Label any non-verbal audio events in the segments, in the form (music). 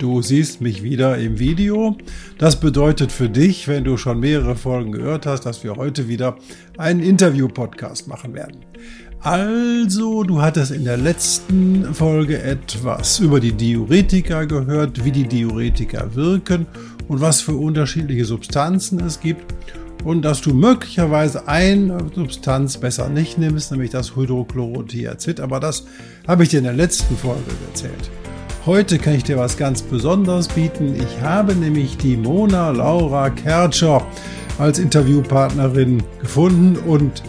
Du siehst mich wieder im Video. Das bedeutet für dich, wenn du schon mehrere Folgen gehört hast, dass wir heute wieder einen Interview-Podcast machen werden. Also, du hattest in der letzten Folge etwas über die Diuretika gehört, wie die Diuretika wirken und was für unterschiedliche Substanzen es gibt und dass du möglicherweise eine Substanz besser nicht nimmst, nämlich das Hydrochlorothiazid. Aber das habe ich dir in der letzten Folge erzählt. Heute kann ich dir was ganz Besonderes bieten. Ich habe nämlich die Mona Laura Kertscher als Interviewpartnerin gefunden und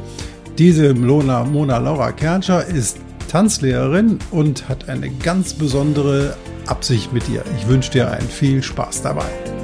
diese Mona, Mona Laura Kertscher ist Tanzlehrerin und hat eine ganz besondere Absicht mit dir. Ich wünsche dir einen viel Spaß dabei.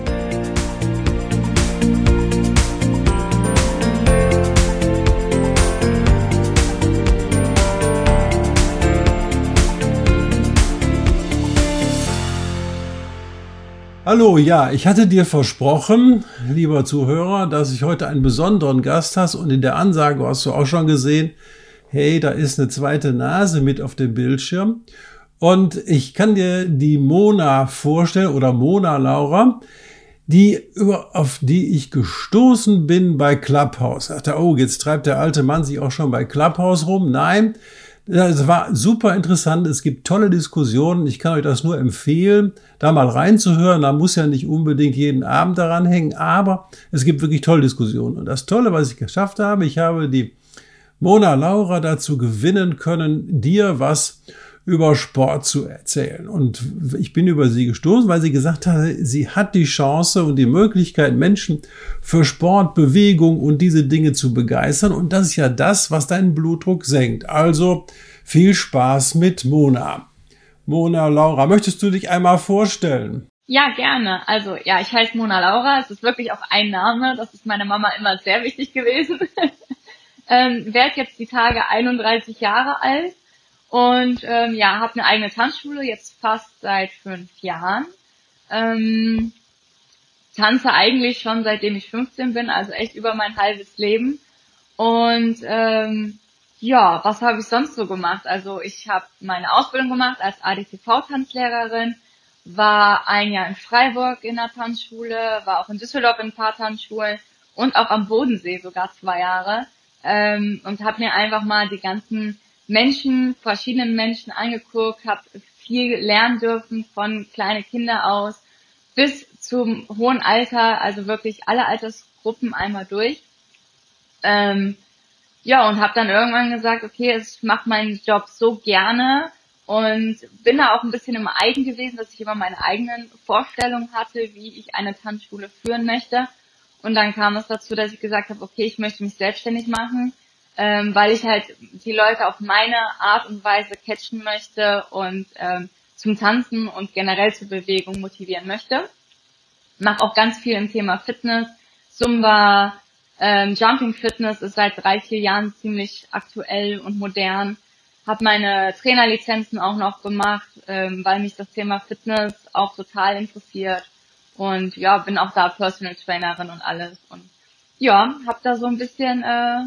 Hallo, ja, ich hatte dir versprochen, lieber Zuhörer, dass ich heute einen besonderen Gast hast und in der Ansage hast du auch schon gesehen, hey, da ist eine zweite Nase mit auf dem Bildschirm. Und ich kann dir die Mona vorstellen oder Mona Laura, die über, auf die ich gestoßen bin bei Clubhouse. Ich dachte, oh, jetzt treibt der alte Mann sich auch schon bei Clubhouse rum. Nein, es war super interessant. Es gibt tolle Diskussionen. Ich kann euch das nur empfehlen, da mal reinzuhören. Da muss ja nicht unbedingt jeden Abend daran hängen, aber es gibt wirklich tolle Diskussionen. Und das Tolle, was ich geschafft habe, ich habe die Mona Laura dazu gewinnen können, dir was über Sport zu erzählen. Und ich bin über sie gestoßen, weil sie gesagt hat, sie hat die Chance und die Möglichkeit, Menschen für Sport, Bewegung und diese Dinge zu begeistern. Und das ist ja das, was deinen Blutdruck senkt. Also viel Spaß mit Mona. Mona Laura, möchtest du dich einmal vorstellen? Ja, gerne. Also ja, ich heiße Mona Laura. Es ist wirklich auch ein Name. Das ist meiner Mama immer sehr wichtig gewesen. (laughs) ähm, werde jetzt die Tage 31 Jahre alt und ähm, ja, habe eine eigene Tanzschule, jetzt fast seit fünf Jahren. Ähm, tanze eigentlich schon seitdem ich 15 bin, also echt über mein halbes Leben. Und ähm, ja, was habe ich sonst so gemacht? Also ich habe meine Ausbildung gemacht als ADTV-Tanzlehrerin, war ein Jahr in Freiburg in der Tanzschule, war auch in Düsseldorf in ein paar Tanzschulen und auch am Bodensee sogar zwei Jahre ähm, und habe mir einfach mal die ganzen Menschen, verschiedenen Menschen angeguckt, habe viel lernen dürfen von kleine Kinder aus bis zum hohen Alter, also wirklich alle Altersgruppen einmal durch. Ähm, ja, und habe dann irgendwann gesagt, okay, ich mache meinen Job so gerne und bin da auch ein bisschen im Eigen gewesen, dass ich immer meine eigenen Vorstellungen hatte, wie ich eine Tanzschule führen möchte. Und dann kam es dazu, dass ich gesagt habe, okay, ich möchte mich selbstständig machen ähm, weil ich halt die Leute auf meine Art und Weise catchen möchte und ähm, zum Tanzen und generell zur Bewegung motivieren möchte. Mache auch ganz viel im Thema Fitness, Zumba, ähm, Jumping Fitness ist seit drei, vier Jahren ziemlich aktuell und modern. Habe meine Trainerlizenzen auch noch gemacht, ähm, weil mich das Thema Fitness auch total interessiert. Und ja, bin auch da Personal Trainerin und alles. Und ja, habe da so ein bisschen äh,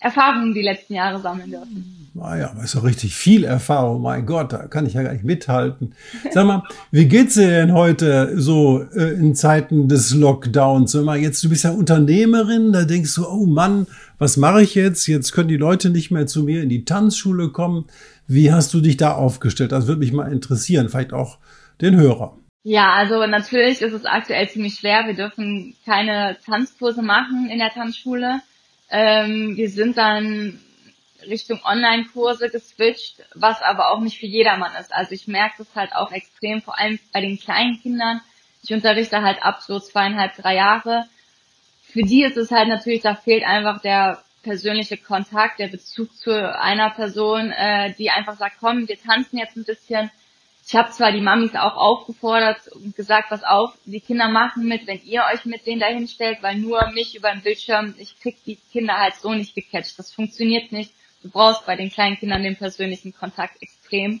Erfahrungen die letzten Jahre sammeln dürfen. Ah ist doch richtig viel Erfahrung. Mein Gott, da kann ich ja gar nicht mithalten. Sag mal, wie geht's dir denn heute so äh, in Zeiten des Lockdowns? Sag mal, jetzt, du bist ja Unternehmerin, da denkst du, oh Mann, was mache ich jetzt? Jetzt können die Leute nicht mehr zu mir in die Tanzschule kommen. Wie hast du dich da aufgestellt? Das würde mich mal interessieren, vielleicht auch den Hörer. Ja, also natürlich ist es aktuell ziemlich schwer. Wir dürfen keine Tanzkurse machen in der Tanzschule. Ähm, wir sind dann Richtung Online-Kurse geswitcht, was aber auch nicht für jedermann ist. Also ich merke das halt auch extrem, vor allem bei den kleinen Kindern. Ich unterrichte halt ab so zweieinhalb, drei Jahre. Für die ist es halt natürlich, da fehlt einfach der persönliche Kontakt, der Bezug zu einer Person, äh, die einfach sagt, komm, wir tanzen jetzt ein bisschen. Ich habe zwar die Mamis auch aufgefordert und gesagt, pass auf, die Kinder machen mit, wenn ihr euch mit denen dahin stellt, weil nur mich über den Bildschirm, ich krieg die Kinder halt so nicht gecatcht. Das funktioniert nicht. Du brauchst bei den kleinen Kindern den persönlichen Kontakt extrem.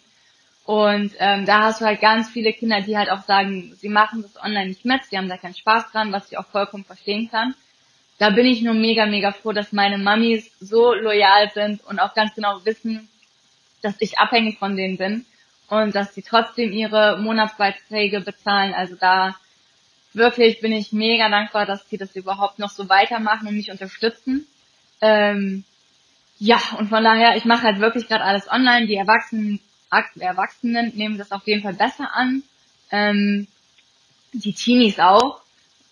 Und ähm, da hast du halt ganz viele Kinder, die halt auch sagen, sie machen das online nicht mit, sie haben da keinen Spaß dran, was ich auch vollkommen verstehen kann. Da bin ich nur mega, mega froh, dass meine Mamis so loyal sind und auch ganz genau wissen, dass ich abhängig von denen bin und dass sie trotzdem ihre Monatsbeiträge bezahlen. Also da wirklich bin ich mega dankbar, dass sie das überhaupt noch so weitermachen und mich unterstützen. Ähm, ja, und von daher, ich mache halt wirklich gerade alles online. Die Erwachsenen, Erwachsenen nehmen das auf jeden Fall besser an. Ähm, die Teenies auch.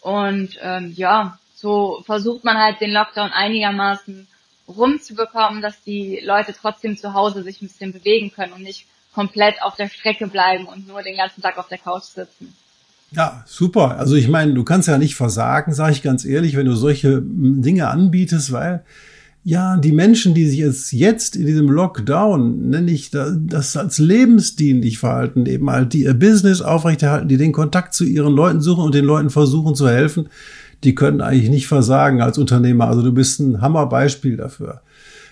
Und ähm, ja, so versucht man halt den Lockdown einigermaßen rumzubekommen, dass die Leute trotzdem zu Hause sich ein bisschen bewegen können und nicht komplett auf der Strecke bleiben und nur den ganzen Tag auf der Couch sitzen. Ja, super. Also ich meine, du kannst ja nicht versagen, sage ich ganz ehrlich, wenn du solche Dinge anbietest, weil ja, die Menschen, die sich jetzt, jetzt in diesem Lockdown, nenne ich das als lebensdienlich verhalten, eben halt die ihr Business aufrechterhalten, die den Kontakt zu ihren Leuten suchen und den Leuten versuchen zu helfen, die können eigentlich nicht versagen als Unternehmer. Also du bist ein Hammerbeispiel dafür.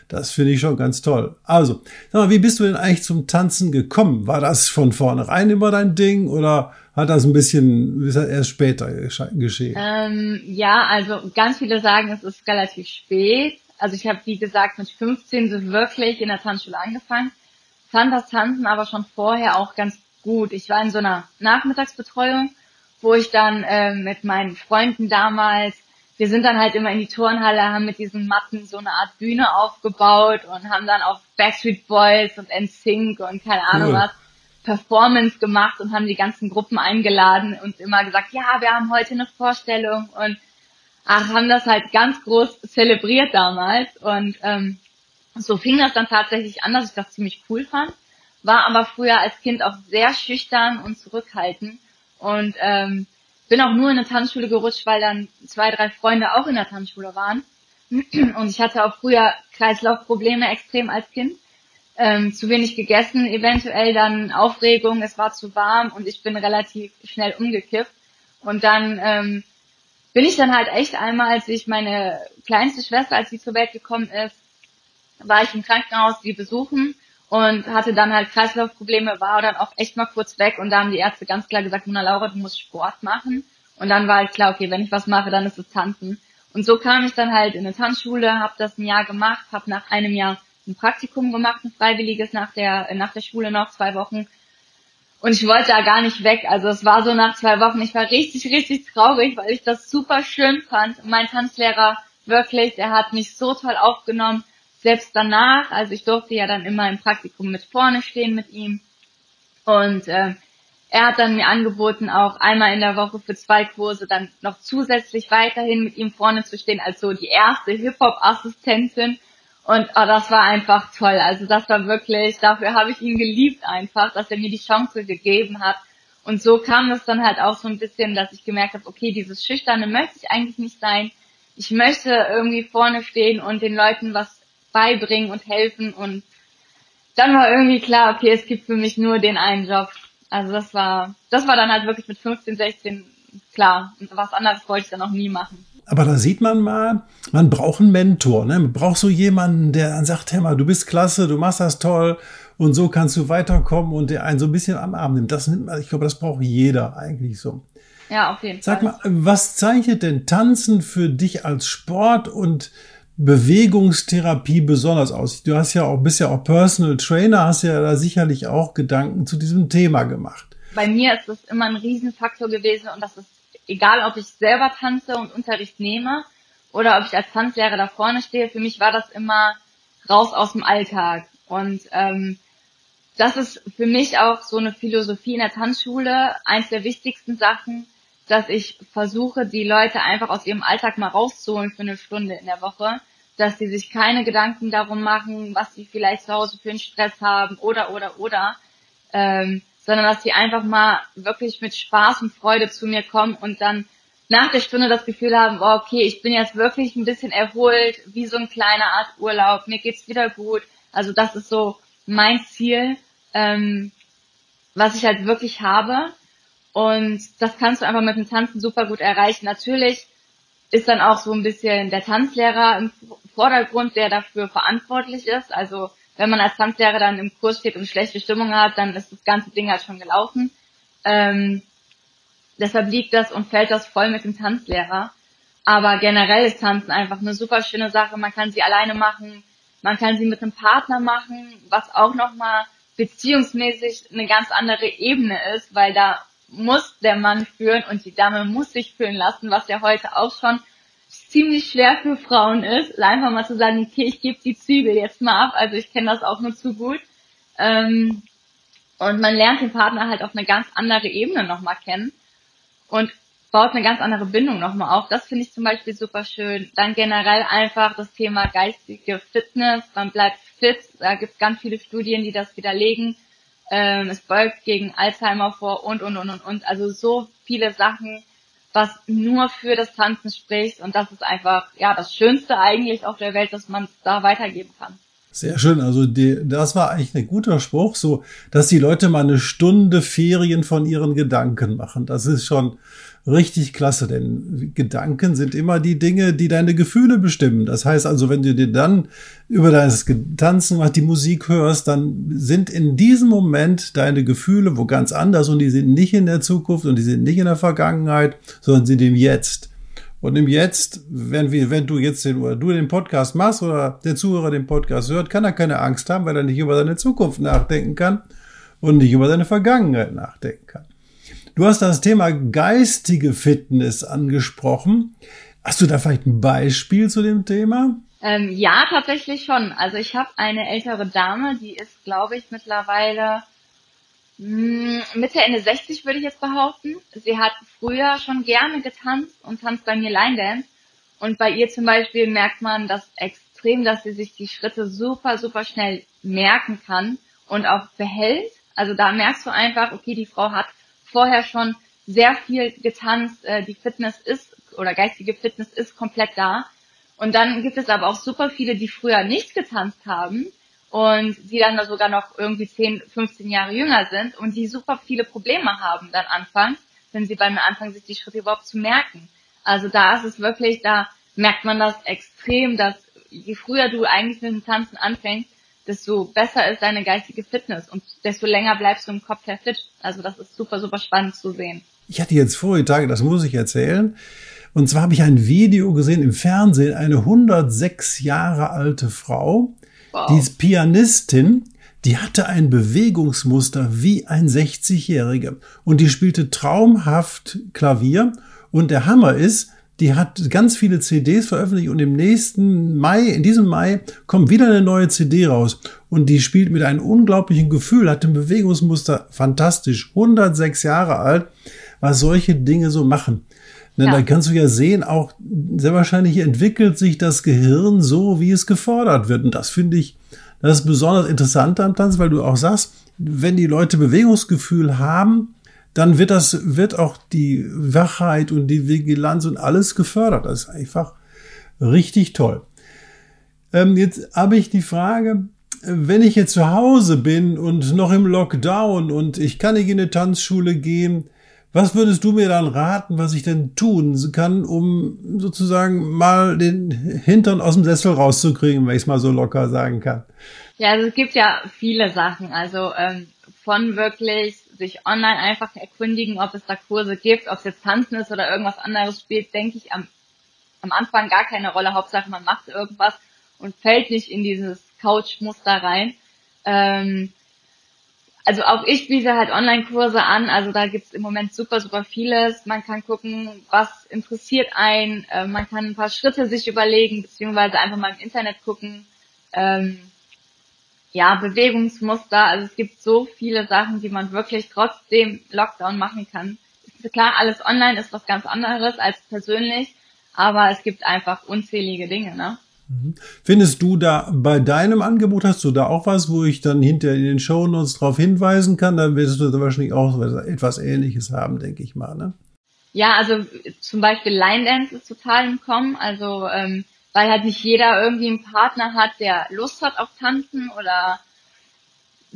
Das finde ich schon ganz toll. Also, sag mal, wie bist du denn eigentlich zum Tanzen gekommen? War das von vornherein immer dein Ding oder hat das ein bisschen ist das erst später geschehen? Ähm, ja, also ganz viele sagen, es ist relativ spät. Also ich habe, wie gesagt, mit 15 so wirklich in der Tanzschule angefangen, fand das Tanzen aber schon vorher auch ganz gut. Ich war in so einer Nachmittagsbetreuung, wo ich dann äh, mit meinen Freunden damals wir sind dann halt immer in die Turnhalle, haben mit diesen Matten so eine Art Bühne aufgebaut und haben dann auch Backstreet Boys und NSYNC und keine Ahnung cool. was Performance gemacht und haben die ganzen Gruppen eingeladen und immer gesagt, ja, wir haben heute eine Vorstellung und ach, haben das halt ganz groß zelebriert damals und ähm, so fing das dann tatsächlich an, dass ich das ziemlich cool fand, war aber früher als Kind auch sehr schüchtern und zurückhaltend und ähm, bin auch nur in eine Tanzschule gerutscht, weil dann zwei, drei Freunde auch in der Tanzschule waren. (clears throat) Und ich hatte auch früher Kreislaufprobleme extrem als Kind. Ähm, zu wenig gegessen, eventuell dann Aufregung, es war zu warm und ich bin relativ schnell umgekippt. Und dann ähm, bin ich dann halt echt einmal, als ich meine kleinste Schwester, als sie zur Welt gekommen ist, war ich im Krankenhaus, sie besuchen und hatte dann halt Kreislaufprobleme, war dann auch echt mal kurz weg und da haben die Ärzte ganz klar gesagt, Mona Laura, du musst Sport machen. Und dann war halt klar, okay, wenn ich was mache, dann ist es Tanzen. Und so kam ich dann halt in eine Tanzschule, habe das ein Jahr gemacht, habe nach einem Jahr ein Praktikum gemacht, ein freiwilliges nach der nach der Schule noch zwei Wochen. Und ich wollte da gar nicht weg. Also es war so nach zwei Wochen, ich war richtig, richtig traurig, weil ich das super schön fand. mein Tanzlehrer wirklich, der hat mich so toll aufgenommen selbst danach, also ich durfte ja dann immer im Praktikum mit vorne stehen mit ihm. Und äh, er hat dann mir angeboten, auch einmal in der Woche für zwei Kurse dann noch zusätzlich weiterhin mit ihm vorne zu stehen, als so die erste Hip-Hop-Assistentin. Und oh, das war einfach toll. Also das war wirklich, dafür habe ich ihn geliebt einfach, dass er mir die Chance gegeben hat. Und so kam das dann halt auch so ein bisschen, dass ich gemerkt habe, okay, dieses Schüchterne möchte ich eigentlich nicht sein. Ich möchte irgendwie vorne stehen und den Leuten was beibringen und helfen und dann war irgendwie klar, okay, es gibt für mich nur den einen Job. Also das war, das war dann halt wirklich mit 15, 16 klar. Und was anderes wollte ich dann auch nie machen. Aber da sieht man mal, man braucht einen Mentor, ne? Man braucht so jemanden, der dann sagt, hey mal, du bist klasse, du machst das toll und so kannst du weiterkommen und der einen so ein bisschen am Arm nimmt. Das nimmt man, ich glaube, das braucht jeder eigentlich so. Ja, auf jeden Sag Fall. Sag mal, was zeichnet denn Tanzen für dich als Sport und Bewegungstherapie besonders aus? Du hast ja auch, bist ja auch Personal Trainer, hast ja da sicherlich auch Gedanken zu diesem Thema gemacht. Bei mir ist es immer ein Riesenfaktor gewesen und das ist egal, ob ich selber tanze und Unterricht nehme oder ob ich als Tanzlehrer da vorne stehe. Für mich war das immer raus aus dem Alltag und ähm, das ist für mich auch so eine Philosophie in der Tanzschule, eins der wichtigsten Sachen, dass ich versuche, die Leute einfach aus ihrem Alltag mal rauszuholen für eine Stunde in der Woche, dass sie sich keine Gedanken darum machen, was sie vielleicht zu Hause für einen Stress haben oder oder oder, ähm, sondern dass sie einfach mal wirklich mit Spaß und Freude zu mir kommen und dann nach der Stunde das Gefühl haben, oh, okay, ich bin jetzt wirklich ein bisschen erholt, wie so ein kleiner Art Urlaub, mir geht's wieder gut. Also das ist so mein Ziel. Ähm, was ich halt wirklich habe. Und das kannst du einfach mit dem Tanzen super gut erreichen. Natürlich ist dann auch so ein bisschen der Tanzlehrer im Vordergrund, der dafür verantwortlich ist. Also wenn man als Tanzlehrer dann im Kurs steht und schlechte Stimmung hat, dann ist das ganze Ding halt schon gelaufen. Ähm, deshalb liegt das und fällt das voll mit dem Tanzlehrer. Aber generell ist Tanzen einfach eine super schöne Sache. Man kann sie alleine machen, man kann sie mit einem Partner machen, was auch nochmal beziehungsmäßig eine ganz andere Ebene ist, weil da muss der Mann führen und die Dame muss sich führen lassen, was ja heute auch schon ziemlich schwer für Frauen ist, einfach mal zu sagen, okay, ich gebe die Zügel jetzt mal ab. Also ich kenne das auch nur zu gut. Ähm, und man lernt den Partner halt auf eine ganz andere Ebene nochmal kennen und baut eine ganz andere Bindung nochmal auf. Das finde ich zum Beispiel super schön. Dann generell einfach das Thema geistige Fitness. Man bleibt fit. Da gibt es ganz viele Studien, die das widerlegen. Ähm, es beugt gegen Alzheimer vor und, und, und, und, und. Also so viele Sachen, was nur für das Tanzen spricht. Und das ist einfach, ja, das Schönste eigentlich auf der Welt, dass man da weitergeben kann. Sehr schön. Also die, das war eigentlich ein guter Spruch, so, dass die Leute mal eine Stunde Ferien von ihren Gedanken machen. Das ist schon richtig klasse, denn Gedanken sind immer die Dinge, die deine Gefühle bestimmen. Das heißt also, wenn du dir dann über das Tanzen die Musik hörst, dann sind in diesem Moment deine Gefühle wo ganz anders und die sind nicht in der Zukunft und die sind nicht in der Vergangenheit, sondern sind im Jetzt. Und im Jetzt, wenn wir, wenn du jetzt den, oder du den Podcast machst oder der Zuhörer den Podcast hört, kann er keine Angst haben, weil er nicht über seine Zukunft nachdenken kann und nicht über seine Vergangenheit nachdenken kann. Du hast das Thema geistige Fitness angesprochen. Hast du da vielleicht ein Beispiel zu dem Thema? Ähm, ja, tatsächlich schon. Also ich habe eine ältere Dame, die ist, glaube ich, mittlerweile Mitte, Ende 60 würde ich jetzt behaupten. Sie hat früher schon gerne getanzt und tanzt bei mir Line Dance. Und bei ihr zum Beispiel merkt man das extrem, dass sie sich die Schritte super, super schnell merken kann und auch behält. Also da merkst du einfach, okay, die Frau hat vorher schon sehr viel getanzt, äh, die Fitness ist oder geistige Fitness ist komplett da. Und dann gibt es aber auch super viele, die früher nicht getanzt haben und die dann sogar noch irgendwie 10, 15 Jahre jünger sind und die super viele Probleme haben dann anfangs, wenn sie beim Anfang sich die Schritte überhaupt zu merken. Also da ist es wirklich, da merkt man das extrem, dass je früher du eigentlich mit dem Tanzen anfängst, desto besser ist deine geistige Fitness und desto länger bleibst du im Kopf her fit. Also das ist super, super spannend zu sehen. Ich hatte jetzt vorige Tage, das muss ich erzählen, und zwar habe ich ein Video gesehen im Fernsehen, eine 106 Jahre alte Frau, wow. die ist Pianistin, die hatte ein Bewegungsmuster wie ein 60-Jähriger und die spielte traumhaft Klavier und der Hammer ist, die hat ganz viele CDs veröffentlicht und im nächsten Mai, in diesem Mai, kommt wieder eine neue CD raus. Und die spielt mit einem unglaublichen Gefühl, hat ein Bewegungsmuster fantastisch, 106 Jahre alt, was solche Dinge so machen. Denn ja. da kannst du ja sehen, auch sehr wahrscheinlich entwickelt sich das Gehirn so, wie es gefordert wird. Und das finde ich, das ist besonders interessant am Tanz, weil du auch sagst, wenn die Leute Bewegungsgefühl haben, dann wird das, wird auch die Wachheit und die Vigilanz und alles gefördert. Das ist einfach richtig toll. Ähm, jetzt habe ich die Frage, wenn ich jetzt zu Hause bin und noch im Lockdown und ich kann nicht in eine Tanzschule gehen, was würdest du mir dann raten, was ich denn tun kann, um sozusagen mal den Hintern aus dem Sessel rauszukriegen, wenn ich es mal so locker sagen kann? Ja, also es gibt ja viele Sachen. Also ähm, von wirklich sich online einfach erkundigen, ob es da Kurse gibt, ob es jetzt Tanzen ist oder irgendwas anderes spielt, denke ich am, am Anfang gar keine Rolle. Hauptsache man macht irgendwas und fällt nicht in dieses Couch-Muster rein. Ähm, also auch ich biete halt Online-Kurse an, also da gibt's im Moment super, super vieles. Man kann gucken, was interessiert einen, äh, man kann ein paar Schritte sich überlegen, beziehungsweise einfach mal im Internet gucken. Ähm, ja, Bewegungsmuster. Also es gibt so viele Sachen, die man wirklich trotzdem Lockdown machen kann. Ist klar, alles online ist was ganz anderes als persönlich, aber es gibt einfach unzählige Dinge, ne? Mhm. Findest du da bei deinem Angebot, hast du da auch was, wo ich dann hinter in den Shownotes darauf hinweisen kann? Dann wirst du da wahrscheinlich auch etwas Ähnliches haben, denke ich mal, ne? Ja, also zum Beispiel Line Dance ist total im Kommen. Also ähm, weil halt nicht jeder irgendwie einen Partner hat, der Lust hat auf Tanzen oder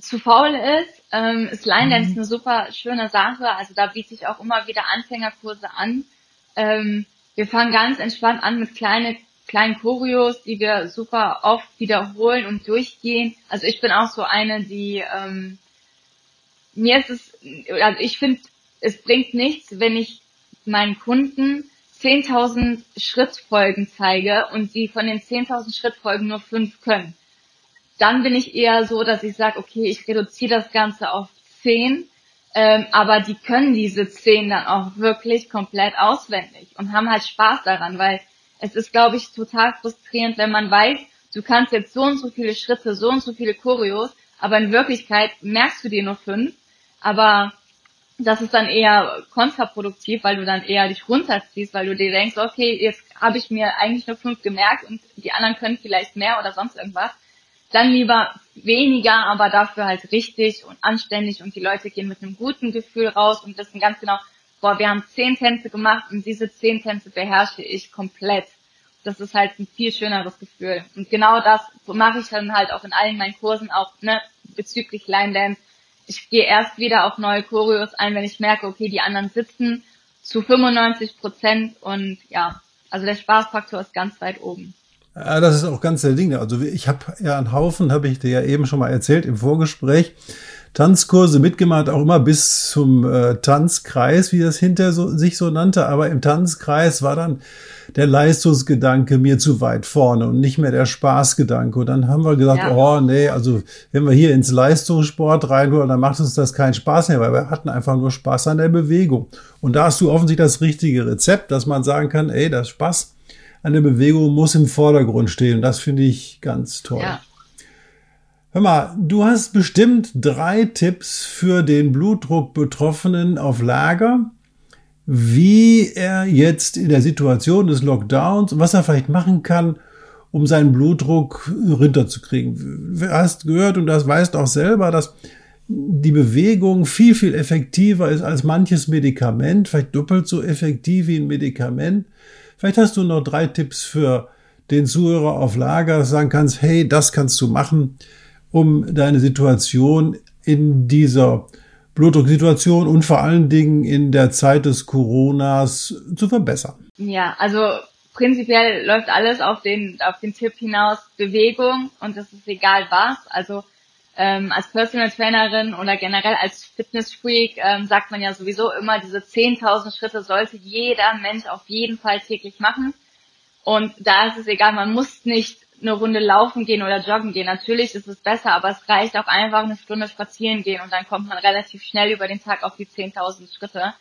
zu faul ist, ähm, ist Line Dance mhm. eine super schöne Sache. Also da biete ich auch immer wieder Anfängerkurse an. Ähm, wir fangen ganz entspannt an mit kleine, kleinen Choreos, die wir super oft wiederholen und durchgehen. Also ich bin auch so eine, die ähm, mir ist es, also ich finde, es bringt nichts, wenn ich meinen Kunden 10.000 Schrittfolgen zeige und sie von den 10.000 Schrittfolgen nur fünf können. Dann bin ich eher so, dass ich sage, okay, ich reduziere das Ganze auf 10, ähm, aber die können diese 10 dann auch wirklich komplett auswendig und haben halt Spaß daran, weil es ist, glaube ich, total frustrierend, wenn man weiß, du kannst jetzt so und so viele Schritte, so und so viele Choreos, aber in Wirklichkeit merkst du dir nur fünf, aber das ist dann eher kontraproduktiv, weil du dann eher dich runterziehst, weil du dir denkst, okay, jetzt habe ich mir eigentlich nur fünf gemerkt und die anderen können vielleicht mehr oder sonst irgendwas. Dann lieber weniger, aber dafür halt richtig und anständig und die Leute gehen mit einem guten Gefühl raus und wissen ganz genau, boah, wir haben zehn Tänze gemacht und diese zehn Tänze beherrsche ich komplett. Das ist halt ein viel schöneres Gefühl. Und genau das mache ich dann halt auch in allen meinen Kursen, auch ne, bezüglich Line Dance ich gehe erst wieder auf neue Choreos ein, wenn ich merke, okay, die anderen sitzen zu 95 Prozent und ja, also der Spaßfaktor ist ganz weit oben. Ja, das ist auch ganz der Ding. Also ich habe ja einen Haufen, habe ich dir ja eben schon mal erzählt im Vorgespräch, Tanzkurse mitgemacht, auch immer bis zum äh, Tanzkreis, wie das hinter so, sich so nannte. Aber im Tanzkreis war dann der Leistungsgedanke mir zu weit vorne und nicht mehr der Spaßgedanke. Und dann haben wir gesagt, ja. oh nee, also wenn wir hier ins Leistungssport rein wollen, dann macht uns das keinen Spaß mehr, weil wir hatten einfach nur Spaß an der Bewegung. Und da hast du offensichtlich das richtige Rezept, dass man sagen kann, ey, das Spaß an der Bewegung muss im Vordergrund stehen. Und das finde ich ganz toll. Ja. Hör mal, du hast bestimmt drei Tipps für den Blutdruck-Betroffenen auf Lager, wie er jetzt in der Situation des Lockdowns, was er vielleicht machen kann, um seinen Blutdruck runterzukriegen. Du hast gehört und das weißt auch selber, dass die Bewegung viel, viel effektiver ist als manches Medikament, vielleicht doppelt so effektiv wie ein Medikament. Vielleicht hast du noch drei Tipps für den Zuhörer auf Lager, dass du sagen kannst, hey, das kannst du machen, um deine Situation in dieser Blutdrucksituation und vor allen Dingen in der Zeit des Coronas zu verbessern? Ja, also prinzipiell läuft alles auf den, auf den Tipp hinaus Bewegung und das ist egal was. Also ähm, als Personal Trainerin oder generell als Fitnessfreak ähm, sagt man ja sowieso immer, diese 10.000 Schritte sollte jeder Mensch auf jeden Fall täglich machen. Und da ist es egal, man muss nicht eine Runde laufen gehen oder joggen gehen. Natürlich ist es besser, aber es reicht auch einfach eine Stunde spazieren gehen und dann kommt man relativ schnell über den Tag auf die 10.000 Schritte.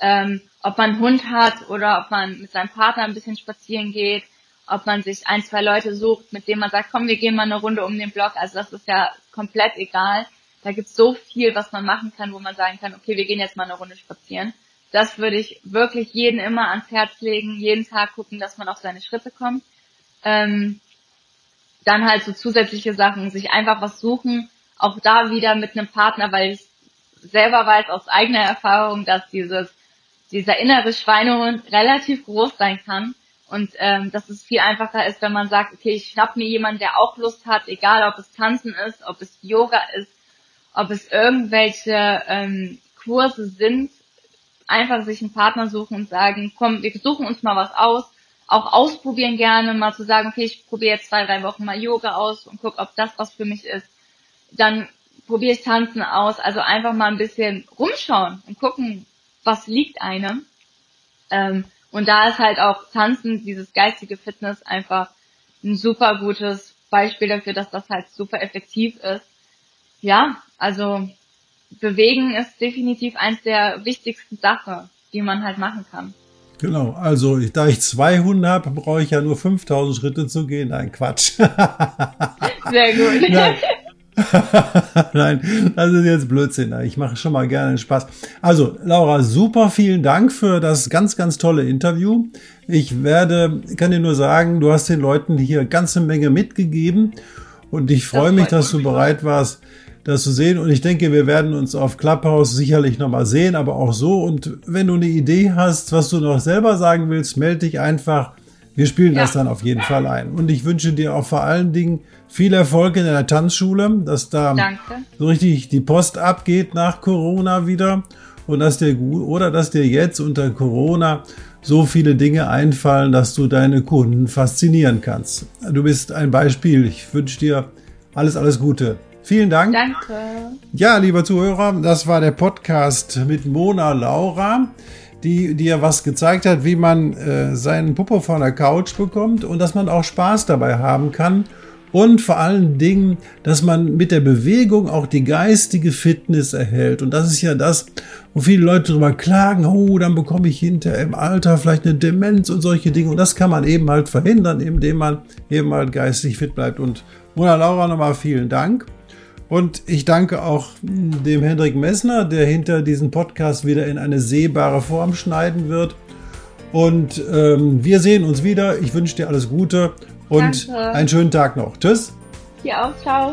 Ähm, ob man einen Hund hat oder ob man mit seinem Partner ein bisschen spazieren geht, ob man sich ein, zwei Leute sucht, mit denen man sagt, komm, wir gehen mal eine Runde um den Block. Also das ist ja komplett egal. Da gibt es so viel, was man machen kann, wo man sagen kann, okay, wir gehen jetzt mal eine Runde spazieren. Das würde ich wirklich jeden immer ans Herz legen, jeden Tag gucken, dass man auf seine Schritte kommt. Ähm, dann halt so zusätzliche Sachen, sich einfach was suchen, auch da wieder mit einem Partner, weil ich selber weiß aus eigener Erfahrung, dass dieses, dieser innere Schweinehund relativ groß sein kann und ähm, dass es viel einfacher ist, wenn man sagt, okay, ich schnapp mir jemanden, der auch Lust hat, egal ob es Tanzen ist, ob es Yoga ist, ob es irgendwelche ähm, Kurse sind, einfach sich einen Partner suchen und sagen, komm, wir suchen uns mal was aus, auch ausprobieren gerne, mal zu sagen, okay, ich probiere jetzt zwei, drei Wochen mal Yoga aus und guck, ob das was für mich ist. Dann probiere ich Tanzen aus, also einfach mal ein bisschen rumschauen und gucken, was liegt einem. Ähm, und da ist halt auch Tanzen, dieses geistige Fitness einfach ein super gutes Beispiel dafür, dass das halt super effektiv ist. Ja, also bewegen ist definitiv eins der wichtigsten Sachen, die man halt machen kann. Genau, also ich, da ich zwei Hunde habe, brauche ich ja nur 5000 Schritte zu gehen. Nein, Quatsch. (laughs) Sehr gut. Nein. (laughs) Nein, das ist jetzt Blödsinn. Ich mache schon mal gerne Spaß. Also, Laura, super vielen Dank für das ganz, ganz tolle Interview. Ich werde, kann dir nur sagen, du hast den Leuten hier ganze Menge mitgegeben und ich freue mich, dass du bereit warst, das zu sehen. Und ich denke, wir werden uns auf Clubhouse sicherlich nochmal sehen, aber auch so. Und wenn du eine Idee hast, was du noch selber sagen willst, melde dich einfach. Wir spielen ja. das dann auf jeden Fall ein. Und ich wünsche dir auch vor allen Dingen viel Erfolg in der Tanzschule, dass da Danke. so richtig die Post abgeht nach Corona wieder und dass dir gut oder dass dir jetzt unter Corona so viele Dinge einfallen, dass du deine Kunden faszinieren kannst. Du bist ein Beispiel. Ich wünsche dir alles, alles Gute. Vielen Dank. Danke. Ja, lieber Zuhörer, das war der Podcast mit Mona Laura, die dir was gezeigt hat, wie man äh, seinen Popo von der Couch bekommt und dass man auch Spaß dabei haben kann und vor allen Dingen, dass man mit der Bewegung auch die geistige Fitness erhält. Und das ist ja das, wo viele Leute darüber klagen, oh, dann bekomme ich hinter im Alter vielleicht eine Demenz und solche Dinge. Und das kann man eben halt verhindern, indem man eben halt geistig fit bleibt. Und Mona Laura nochmal vielen Dank. Und ich danke auch dem Hendrik Messner, der hinter diesen Podcast wieder in eine sehbare Form schneiden wird. Und ähm, wir sehen uns wieder. Ich wünsche dir alles Gute und Danke. einen schönen Tag noch. Tschüss. Dir auch. Ciao.